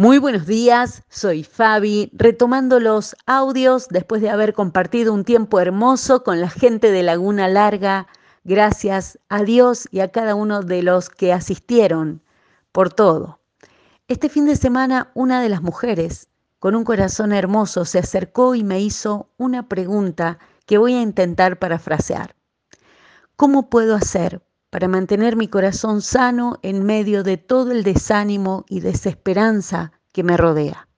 Muy buenos días, soy Fabi, retomando los audios después de haber compartido un tiempo hermoso con la gente de Laguna Larga. Gracias a Dios y a cada uno de los que asistieron por todo. Este fin de semana una de las mujeres, con un corazón hermoso, se acercó y me hizo una pregunta que voy a intentar parafrasear. ¿Cómo puedo hacer para mantener mi corazón sano en medio de todo el desánimo y desesperanza que me rodea.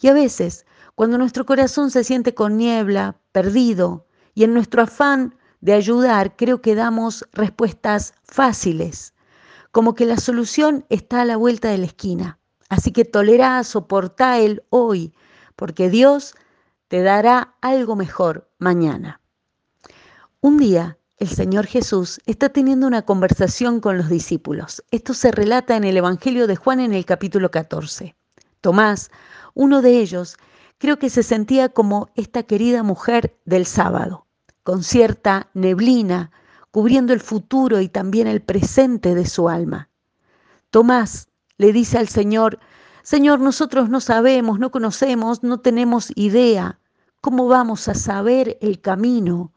Y a veces, cuando nuestro corazón se siente con niebla, perdido, y en nuestro afán de ayudar creo que damos respuestas fáciles, como que la solución está a la vuelta de la esquina. Así que tolera, soporta el hoy, porque Dios te dará algo mejor mañana. Un día el Señor Jesús está teniendo una conversación con los discípulos. Esto se relata en el Evangelio de Juan en el capítulo 14. Tomás, uno de ellos, creo que se sentía como esta querida mujer del sábado, con cierta neblina cubriendo el futuro y también el presente de su alma. Tomás le dice al Señor, Señor, nosotros no sabemos, no conocemos, no tenemos idea. ¿Cómo vamos a saber el camino?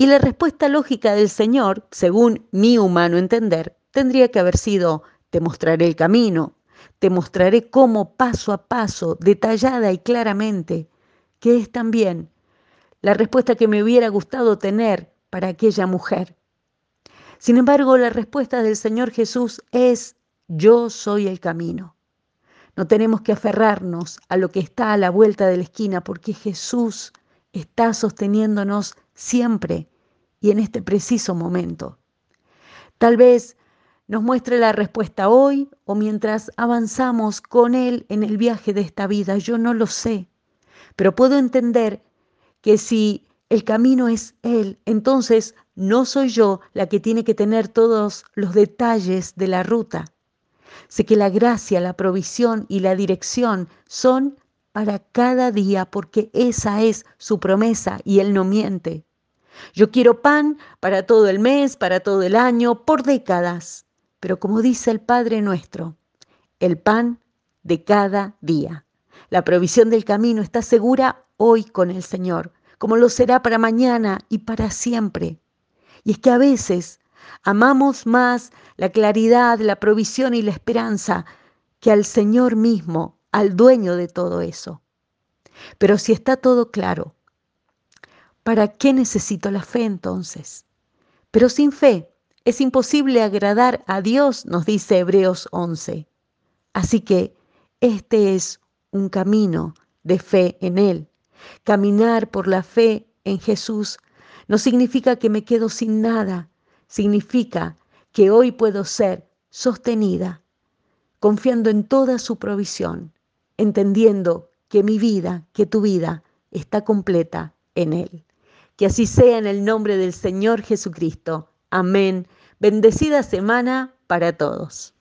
Y la respuesta lógica del Señor, según mi humano entender, tendría que haber sido, te mostraré el camino, te mostraré cómo paso a paso, detallada y claramente, que es también la respuesta que me hubiera gustado tener para aquella mujer. Sin embargo, la respuesta del Señor Jesús es, yo soy el camino. No tenemos que aferrarnos a lo que está a la vuelta de la esquina porque Jesús está sosteniéndonos siempre y en este preciso momento. Tal vez nos muestre la respuesta hoy o mientras avanzamos con Él en el viaje de esta vida. Yo no lo sé, pero puedo entender que si el camino es Él, entonces no soy yo la que tiene que tener todos los detalles de la ruta. Sé que la gracia, la provisión y la dirección son para cada día porque esa es su promesa y Él no miente. Yo quiero pan para todo el mes, para todo el año, por décadas. Pero como dice el Padre nuestro, el pan de cada día. La provisión del camino está segura hoy con el Señor, como lo será para mañana y para siempre. Y es que a veces amamos más la claridad, la provisión y la esperanza que al Señor mismo, al dueño de todo eso. Pero si está todo claro, ¿Para qué necesito la fe entonces? Pero sin fe es imposible agradar a Dios, nos dice Hebreos 11. Así que este es un camino de fe en Él. Caminar por la fe en Jesús no significa que me quedo sin nada, significa que hoy puedo ser sostenida, confiando en toda su provisión, entendiendo que mi vida, que tu vida está completa en Él. Que así sea en el nombre del Señor Jesucristo. Amén. Bendecida semana para todos.